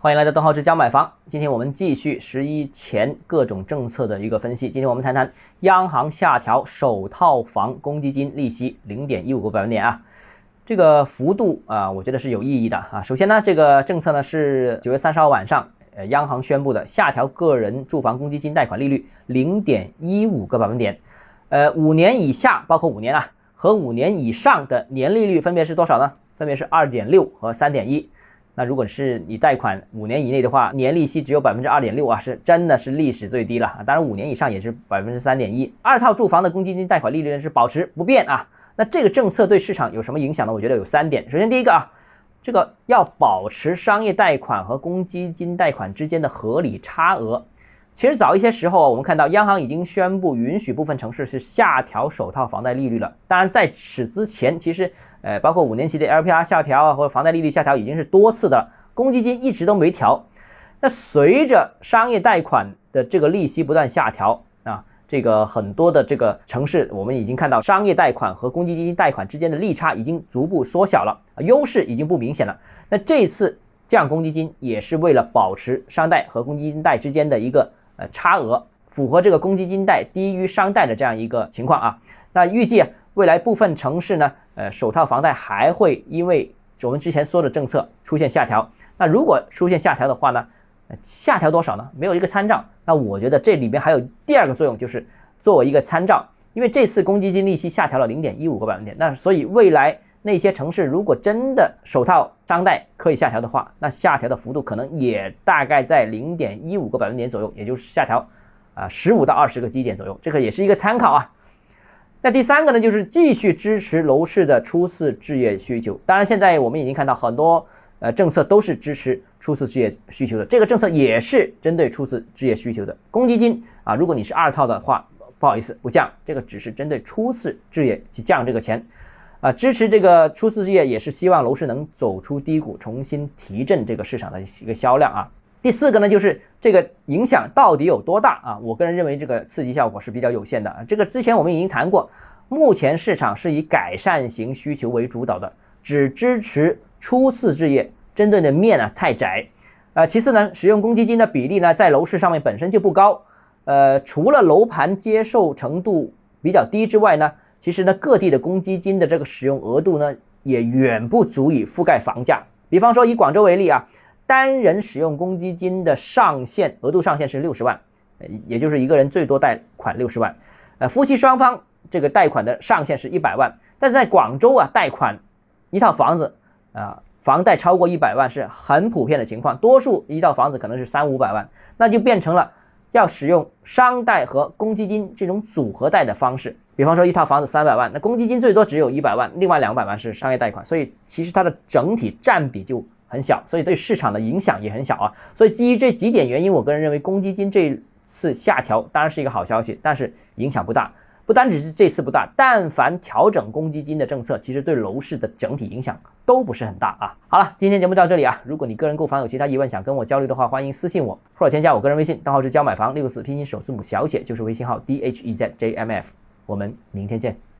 欢迎来到邓浩之家买房。今天我们继续十一前各种政策的一个分析。今天我们谈谈央行下调首套房公积金利息零点一五个百分点啊，这个幅度啊，我觉得是有意义的啊。首先呢，这个政策呢是九月三十号晚上，呃，央行宣布的下调个人住房公积金贷款利率零点一五个百分点，呃，五年以下，包括五年啊和五年以上的年利率分别是多少呢？分别是二点六和三点一。那如果是你贷款五年以内的话，年利息只有百分之二点六啊，是真的是历史最低了！当然五年以上也是百分之三点一。二套住房的公积金贷款利率呢是保持不变啊。那这个政策对市场有什么影响呢？我觉得有三点。首先第一个啊，这个要保持商业贷款和公积金贷款之间的合理差额。其实早一些时候，我们看到央行已经宣布允许部分城市是下调首套房贷利率了。当然在此之前，其实。呃，包括五年期的 LPR 下调啊，或者房贷利率下调已经是多次的，公积金一直都没调。那随着商业贷款的这个利息不断下调啊，这个很多的这个城市，我们已经看到商业贷款和公积金贷款之间的利差已经逐步缩小了，优势已经不明显了。那这次降公积金也是为了保持商贷和公积金贷之间的一个呃差额，符合这个公积金贷低于商贷的这样一个情况啊。那预计未来部分城市呢？呃，首套房贷还会因为我们之前说的政策出现下调。那如果出现下调的话呢？下调多少呢？没有一个参照。那我觉得这里边还有第二个作用，就是作为一个参照。因为这次公积金利息下调了零点一五个百分点，那所以未来那些城市如果真的首套商贷可以下调的话，那下调的幅度可能也大概在零点一五个百分点左右，也就是下调啊十五到二十个基点左右。这个也是一个参考啊。那第三个呢，就是继续支持楼市的初次置业需求。当然，现在我们已经看到很多呃政策都是支持初次置业需求的。这个政策也是针对初次置业需求的。公积金啊，如果你是二套的话，不好意思，不降。这个只是针对初次置业去降这个钱，啊，支持这个初次置业也是希望楼市能走出低谷，重新提振这个市场的一个销量啊。第四个呢，就是这个影响到底有多大啊？我个人认为这个刺激效果是比较有限的啊。这个之前我们已经谈过，目前市场是以改善型需求为主导的，只支持初次置业，针对的面呢太窄。呃，其次呢，使用公积金的比例呢在楼市上面本身就不高。呃，除了楼盘接受程度比较低之外呢，其实呢各地的公积金的这个使用额度呢也远不足以覆盖房价。比方说以广州为例啊。单人使用公积金的上限额度上限是六十万，也就是一个人最多贷款六十万。呃，夫妻双方这个贷款的上限是一百万。但是在广州啊，贷款一套房子啊，房贷超过一百万是很普遍的情况，多数一套房子可能是三五百万，那就变成了要使用商贷和公积金这种组合贷的方式。比方说一套房子三百万，那公积金最多只有一百万，另外两百万是商业贷款，所以其实它的整体占比就。很小，所以对市场的影响也很小啊。所以基于这几点原因，我个人认为公积金这次下调当然是一个好消息，但是影响不大。不单只是这次不大，但凡调整公积金的政策，其实对楼市的整体影响都不是很大啊。好了，今天节目到这里啊。如果你个人购房有其他疑问想跟我交流的话，欢迎私信我或者添加我个人微信，账号是教买房六个字拼音首字母小写就是微信号 d h e z j m f。我们明天见。